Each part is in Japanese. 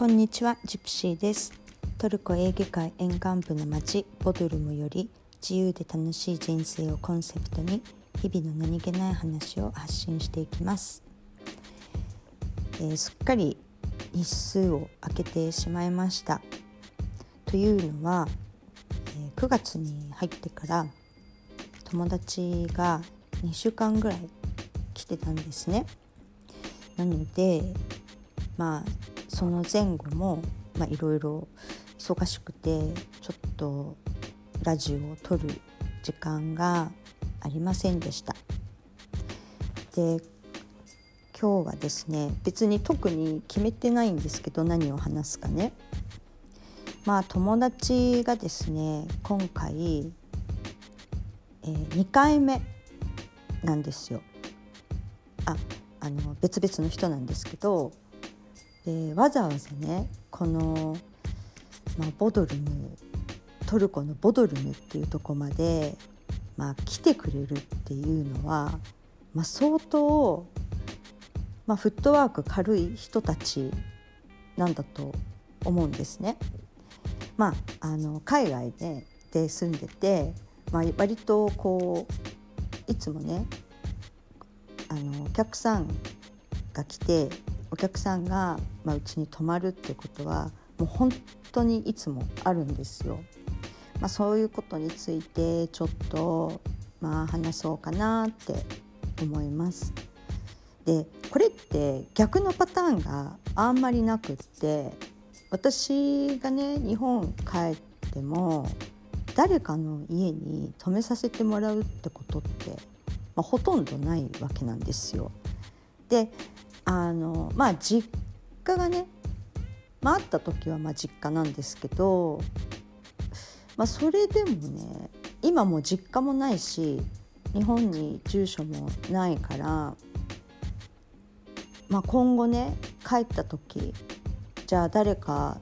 こんにちはジプシーです。トルコエーゲ海沿岸部の町ボドルムより自由で楽しい人生をコンセプトに日々の何気ない話を発信していきます、えー、すっかり日数を空けてしまいました。というのは、えー、9月に入ってから友達が2週間ぐらい来てたんですね。なのでまあその前後もいろいろ忙しくてちょっとラジオを撮る時間がありませんでした。で今日はですね別に特に決めてないんですけど何を話すかね。まあ友達がですね今回、えー、2回目なんですよ。ああの別々の人なんですけどでわざわざねこの、まあ、ボドルムトルコのボドルムっていうとこまで、まあ、来てくれるっていうのは、まあ、相当、まあ、フットワーク軽い人たちなんだと思うんですね。まあ、あの海外でで住んでて、まあ、割とこういつもねあのお客さんが来てお客さんがまあ、うちに泊まるってことはもう本当にいつもあるんですよ。まあ、そういうことについてちょっとまあ話そうかなって思います。でこれって逆のパターンがあんまりなくって私がね日本帰っても誰かの家に泊めさせてもらうってことって、まあ、ほとんどないわけなんですよ。であのまあ実家がね、まあ、あった時はまあ実家なんですけど、まあ、それでもね今も実家もないし日本に住所もないから、まあ、今後ね帰った時じゃあ誰か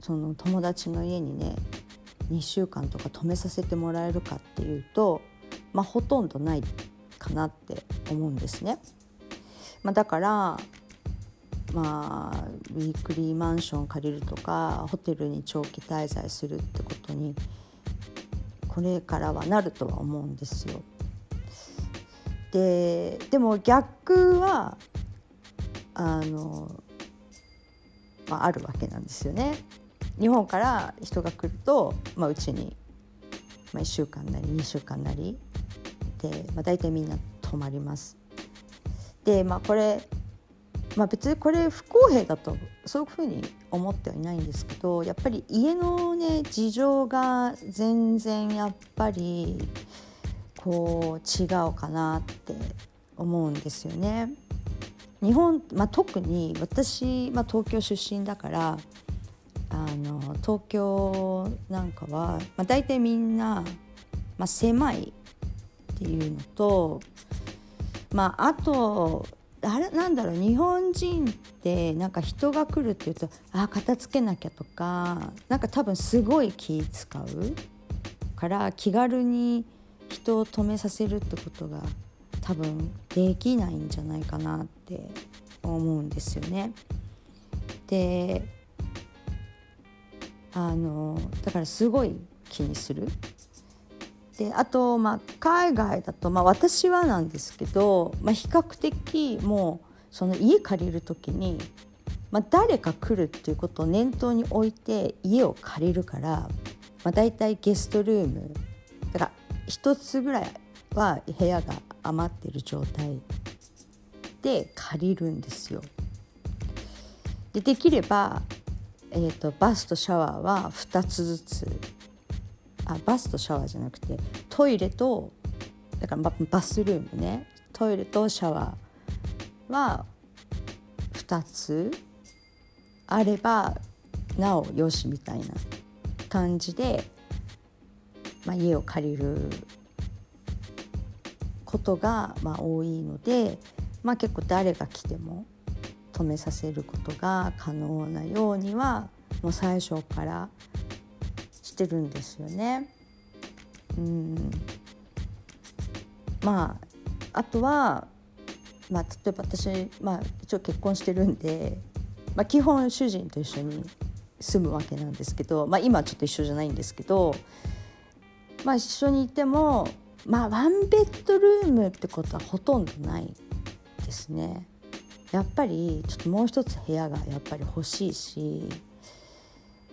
その友達の家にね2週間とか泊めさせてもらえるかっていうと、まあ、ほとんどないかなって思うんですね。まあ、だからまあウィークリーマンション借りるとかホテルに長期滞在するってことにこれからはなるとは思うんですよ。ででも逆はあの、まあ、あるわけなんですよね。日本から人が来ると、まあ、うちに、まあ、1週間なり2週間なりで、まあ、大体みんな泊まります。でまあこれまあ、別にこれ不公平だとそういうふうに思ってはいないんですけどやっぱり家のね事情が全然やっぱりこう違うかなって思うんですよね。日本、まあ、特に私、まあ、東京出身だからあの東京なんかは、まあ、大体みんな、まあ、狭いっていうのと、まあ、あとあれなんだろう日本人ってなんか人が来るっていうとあ片付けなきゃとかなんか多分すごい気使うから気軽に人を止めさせるってことが多分できないんじゃないかなって思うんですよね。であのだからすごい気にするであと、まあ、海外だと、まあ、私はなんですけど、まあ、比較的もうその家借りる時に、まあ、誰か来るっていうことを念頭に置いて家を借りるから、まあ、大体ゲストルームだから1つぐらいは部屋が余ってる状態で借りるんですよ。でできれば、えーとバスとシャワーは2つずつあバスとシャワーじゃなくてトイレとだからバスルームね。トイレとシャワーは2つあればなおよしみたいな感じで、まあ、家を借りることがまあ多いので、まあ、結構誰が来ても止めさせることが可能なようにはもう最初からしてるんですよね。うんまああとは、まあ、例えば私、まあ、一応結婚してるんでまあ、基本主人と一緒に住むわけなんですけど、まあ、今はちょっと一緒じゃないんですけど、まあ、一緒にいても、まあ、ワンベッドルームってことはほとんどないですね。やっぱりちょっともう一つ部屋がやっぱり欲しいし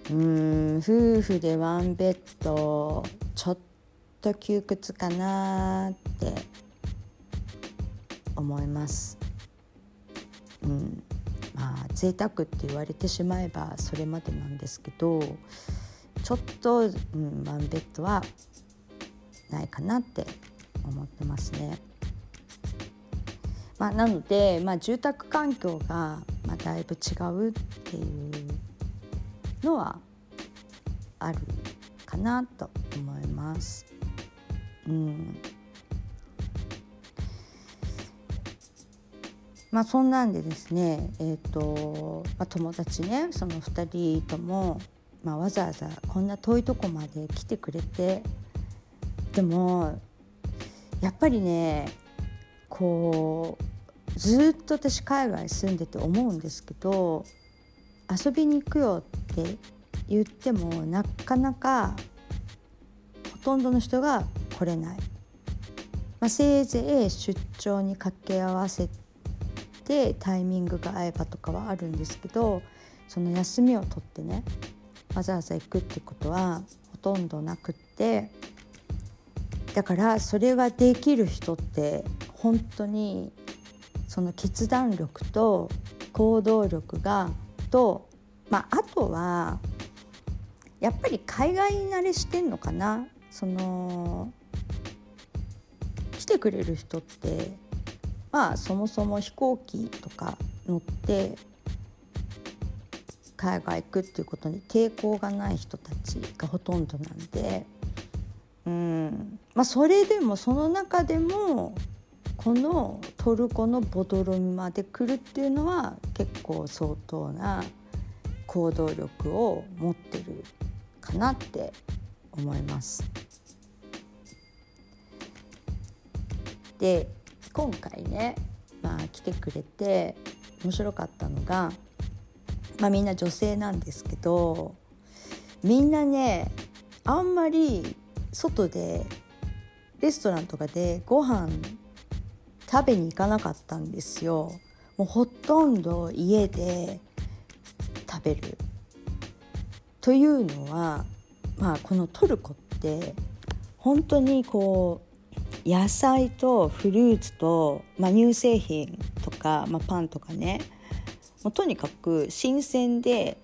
うん夫婦でワンベッドちょっと窮屈かなって思います。うんまあ贅沢って言われてしまえばそれまでなんですけどちょっと、うん、ワンベッドはないかなって思ってますね。まあ、なので、まあ、住宅環境が、まあ、だいぶ違うっていうのはあるかなと思います。うんまあそんなんでですねえ、ー、と、まあ、友達ねその2人とも、まあ、わざわざこんな遠いとこまで来てくれてでもやっぱりねこうずっと私海外住んでて思うんですけど遊びに行くよって言ってもなかなかほとんどの人が来れない、まあ、せいぜい出張に掛け合わせてタイミングが合えばとかはあるんですけどその休みを取ってねわざわざ行くってことはほとんどなくって。だからそれができる人って本当にその決断力と行動力がと、まあ、あとはやっぱり海外慣れしてんのかな？その来てくれる人って。まあそもそも飛行機とか乗って海外行くっていうことに抵抗がない人たちがほとんどなんで、うん。まあ、それでもその中でもこのトルコのボドロミまで来るっていうのは結構相当な行動力を持ってるかなって思います。で今回ね、まあ、来てくれて面白かったのが、まあ、みんな女性なんですけどみんなねあんまり外でレストランとかでご飯食べに行かなかったんですよ。もうほとんど家で食べる。というのは、まあ、このトルコって本当にこう野菜とフルーツと、まあ、乳製品とか、まあ、パンとかね。もうとにかく新鮮で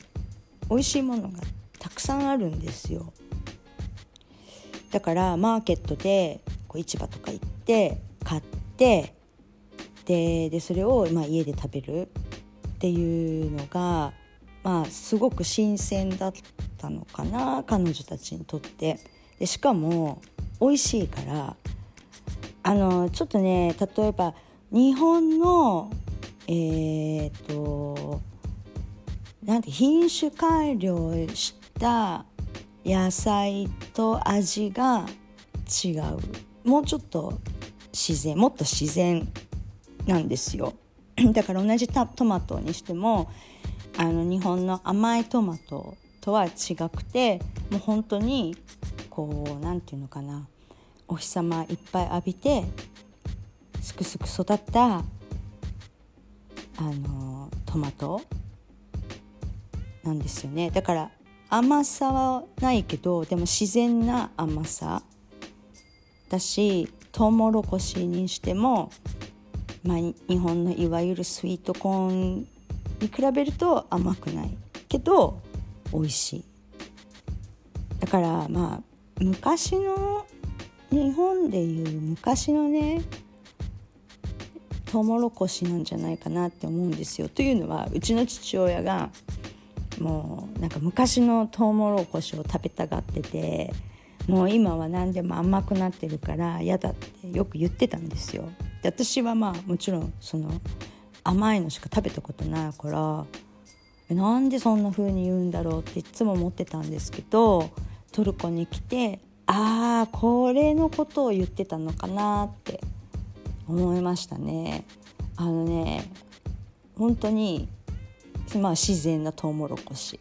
美味しいものがたくさんあるんですよ。だからマーケットでこう市場とか行って買ってででそれをまあ家で食べるっていうのがまあすごく新鮮だったのかな彼女たちにとって。でしかも美味しいからあのちょっとね例えば日本のえー、っとなんて品種改良した野菜と味が違う。もうちょっと自然もっと自然なんですよ。だから同じトマトにしてもあの日本の甘いトマトとは違くてもう本当にこう何て言うのかな。お日様いっぱい浴びてすくすく育ったあのトマトなんですよね。だから甘さはないけどでも自然な甘さだしトウモロコシにしても、まあ、日本のいわゆるスイートコーンに比べると甘くないけど美味しいだからまあ昔の日本でいう昔のねトウモロコシなんじゃないかなって思うんですよ。というのはうちの父親がもうなんか昔のトウモロコシを食べたがっててもう今は何でも甘くなってるから嫌だってよく言ってたんですよ。で私はまあもちろんその甘いのしか食べたことないからなんでそんな風に言うんだろうっていつも思ってたんですけどトルコに来てああこれのことを言ってたのかなって思いましたね。あのね本当にまあ、自然なトウモロコシ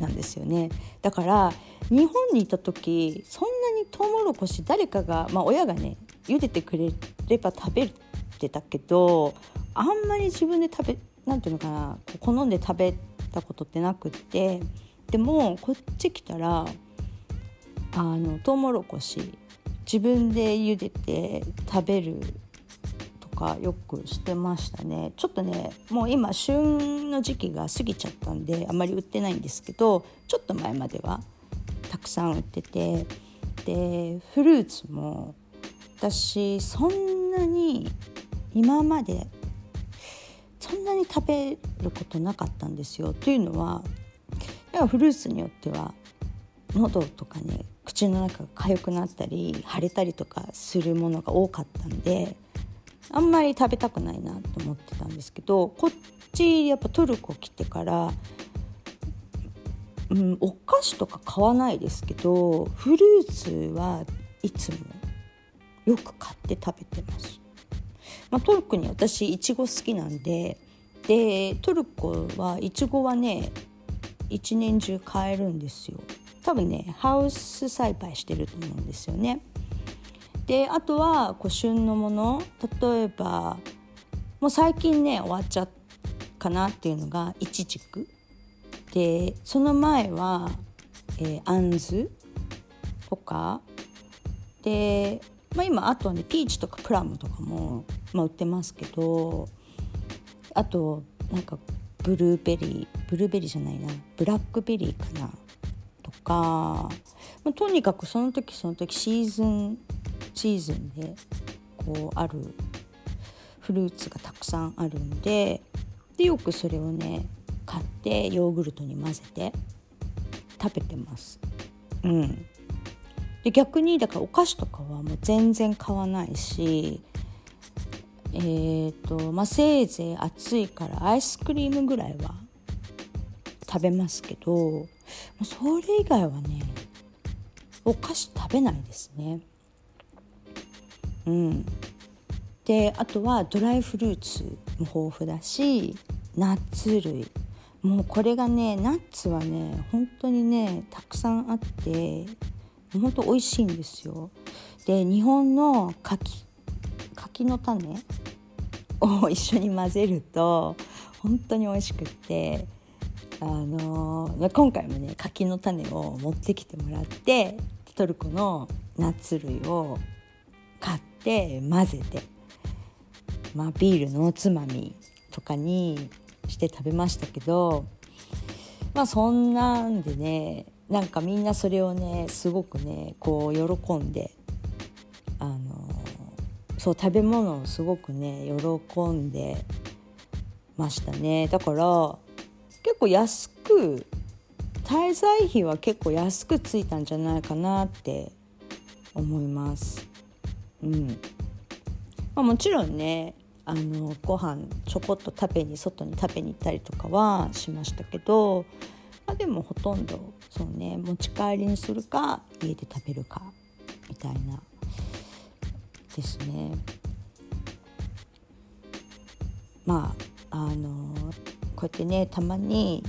なんですよねだから日本にいた時そんなにトウモロコシ誰かが、まあ、親がね茹でてくれれば食べてたけどあんまり自分で食べなんていうのかな好んで食べたことってなくってでもこっち来たらあのトウモロコシ自分で茹でて食べるとかよくしてましたね。ちょっとねもう今旬の時期が過ぎちゃったんであんまり売ってないんですけどちょっと前まではたくさん売っててでフルーツも私そんなに今までそんなに食べることなかったんですよ。というのはやフルーツによっては喉とかね口の中が痒くなったり腫れたりとかするものが多かったんであんまり食べたくないなと思ってたんですけどこっちやっぱトルコ来てから、うん、お菓子とか買わないですけどフルーツはいつもよく買って食べてます。まあ、トルコに私いちご好きなんででトルコはいちごはね一年中買えるんですよ。多分ねハウス栽培してると思うんですよね。であとはこう旬のもの例えばもう最近ね終わっちゃったかなっていうのがイチジク。でその前は、えー、あんずとか。で、まあ、今あとはねピーチとかプラムとかも、まあ、売ってますけどあとなんかブルーベリーブルーベリーじゃないなブラックベリーかなとか、まあ、とにかくその時その時シーズンシーズンでこうあるフルーツがたくさんあるんででよくそれをね買ってヨーグルトに混ぜて食べてます。うん、で逆にだからお菓子とかはもう全然買わないしえーとまあ、せいぜい暑いからアイスクリームぐらいは食べますけどそれ以外はねお菓子食べないですね。うん、であとはドライフルーツも豊富だしナッツ類もうこれがねナッツはね本当にねたくさんあって本当美味しいんですよ。で日本の柿柿の種を一緒に混ぜると本当に美味しくってあの今回もね柿の種を持ってきてもらってトルコのナッツ類を買って混ぜて、まあ、ビールのおつまみとかにして食べましたけどまあそんなんでねなんかみんなそれをねすごくねこう喜んであのそう食べ物をすごくね喜んでましたねだから結構安く滞在費は結構安くついたんじゃないかなって思います。うんまあ、もちろんねあのご飯ちょこっと食べに外に食べに行ったりとかはしましたけど、まあ、でもほとんどそうね持ち帰りにするか家で食べるかみたいなですね。まああのこうやってねたまに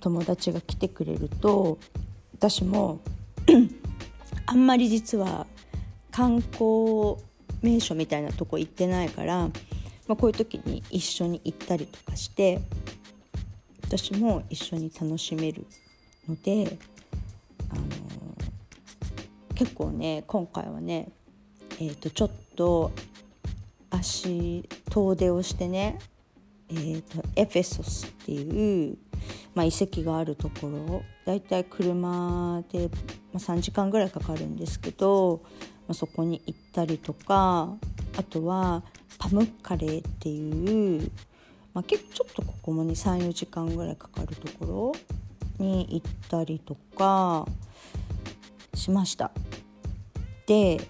友達が来てくれると私も あんまり実は観光名所みたいなとこ行ってないから、まあ、こういう時に一緒に行ったりとかして私も一緒に楽しめるので、あの結構ね今回はね、えー、とちょっと足遠出をしてね、えーと、エフェソスっていう、まあ、遺跡があるところだいたい車で、ま、3時間ぐらいかかるんですけど、まあ、そこに行ったりとかあとはパムッカレーっていう、まあ、結構ちょっとここもね34時間ぐらいかかるところに行ったりとかしました。で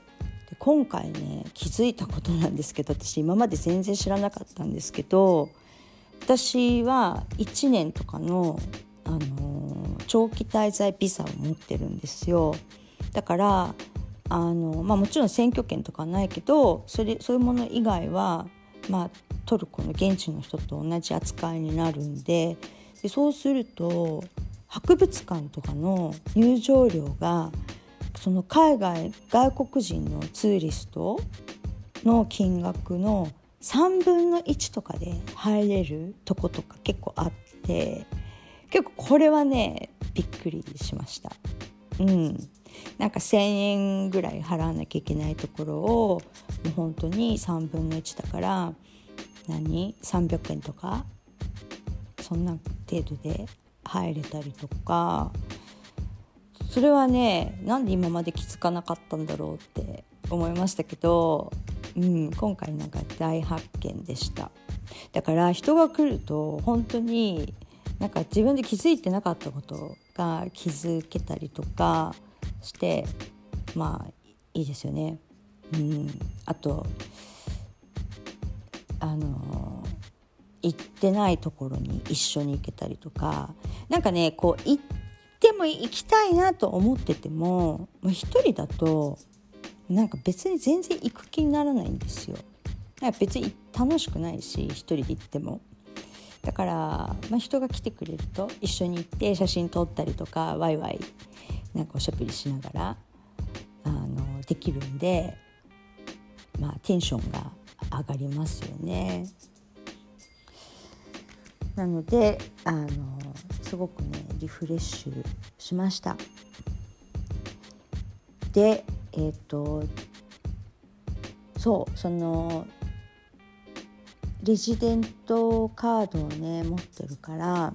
今回ね気づいたことなんですけど私今まで全然知らなかったんですけど私は1年とかの、あのー、長期滞在ビザを持ってるんですよだからあの、まあ、もちろん選挙権とかないけどそれそういうもの以外は、まあ、トルコの現地の人と同じ扱いになるんででそうすると博物館とかの入場料がその海外外国人のツーリストの金額の3分の1とかで入れるとことか結構あって結構これはねびっくりしました。うん、なんか1,000円ぐらい払わなきゃいけないところをもう本当に3分の1だから何？300円とか？そんな程度で入れたりとか。それはねなんで今まで気づかなかったんだろうって思いましたけど、うん、今回なんか大発見でした。だから人が来ると本当になんか自分で気づいてなかったことが気づけたりとかしてまあいいですよね。うん、あとあの行ってないところに一緒に行けたりとかなんかねこう行っても行きたいなと思ってても一人だとなんか別に全然行く気にならないんですよ。別に楽しくないし一人で行っても。だから、まあ、人が来てくれると一緒に行って写真撮ったりとかワイワイなんかおしゃべりしながらあのできるんで、まあ、テンションが上がりますよね。なのであのすごくねリフレッシュしました。でえっ、ー、とそうそのレジデントカードをね持ってるから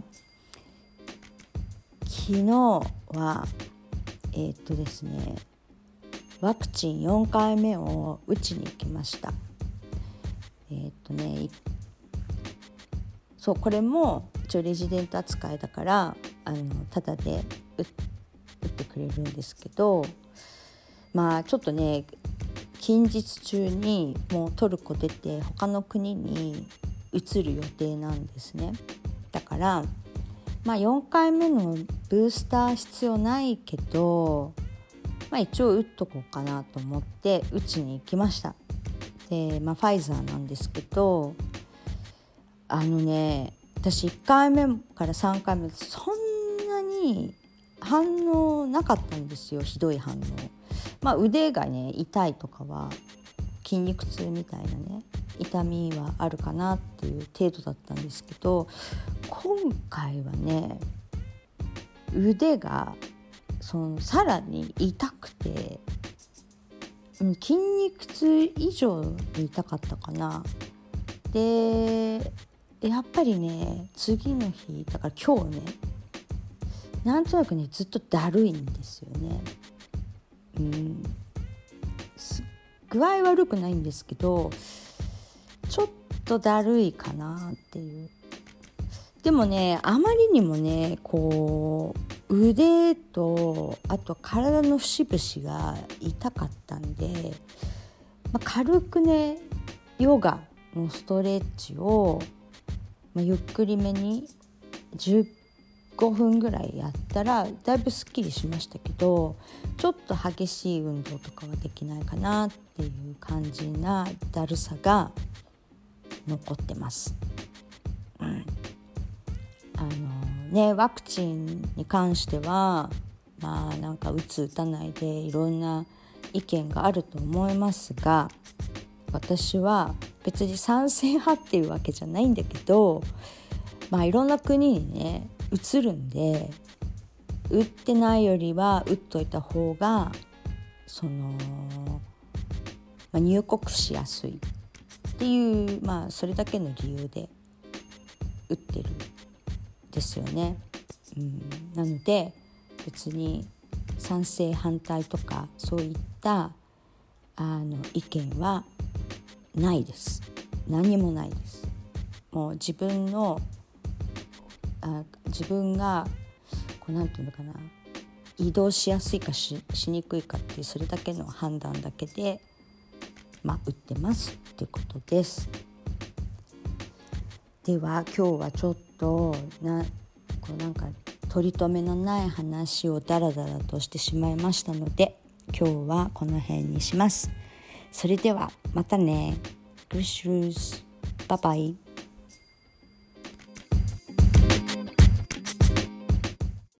昨日はえー、っとですねワクチン4回目を打ちに行きましたえー、っとねそうこれも一応レジデント扱いだからあのタダで打ってくれるんですけどまあちょっとね近日中にもうトルコ出て他の国に移る予定なんですね。だからまあ4回目のブースター必要ないけど、まあ、一応打っとこうかなと思って打ちに行きました。で、まあ、ファイザーなんですけどあのね私1回目から3回目そんなに反応なかったんですよひどい反応。まあ、腕がね痛いとかは筋肉痛みたいなね痛みはあるかなっていう程度だったんですけど今回はね腕がそのさらに痛くて筋肉痛以上に痛かったかな。でやっぱりね次の日だから今日ねなんとなくねずっとだるいんですよね。うん具合悪くないんですけどちょっとだるいかなっていうでもねあまりにもねこう腕とあと体の節々が痛かったんで、まあ、軽くねヨガのストレッチを、まあ、ゆっくりめに15分ぐらいやったらだいぶすっきりしましたけどちょっと激しい運動とかはできないかなっていう感じなだるさが残ってます。うん、あのねワクチンに関してはまあなんか打つ打たないでいろんな意見があると思いますが私は別に賛成派っていうわけじゃないんだけどまあいろんな国にね移るんで打ってないよりは打っといた方がその、まあ、入国しやすいっていうまあそれだけの理由で打ってるんですよね。うん、なので別に賛成反対とかそういったあの意見はないです。何もないです。もう自分のあ自分がこうなんていうのかな移動しやすいかししにくいかっていうそれだけの判断だけでまあ打ってますってことです。では今日はちょっとなこうなんか取り留めのない話をダラダラとしてしまいましたので今日はこの辺にします。それではまたね。グッシュースバイバイ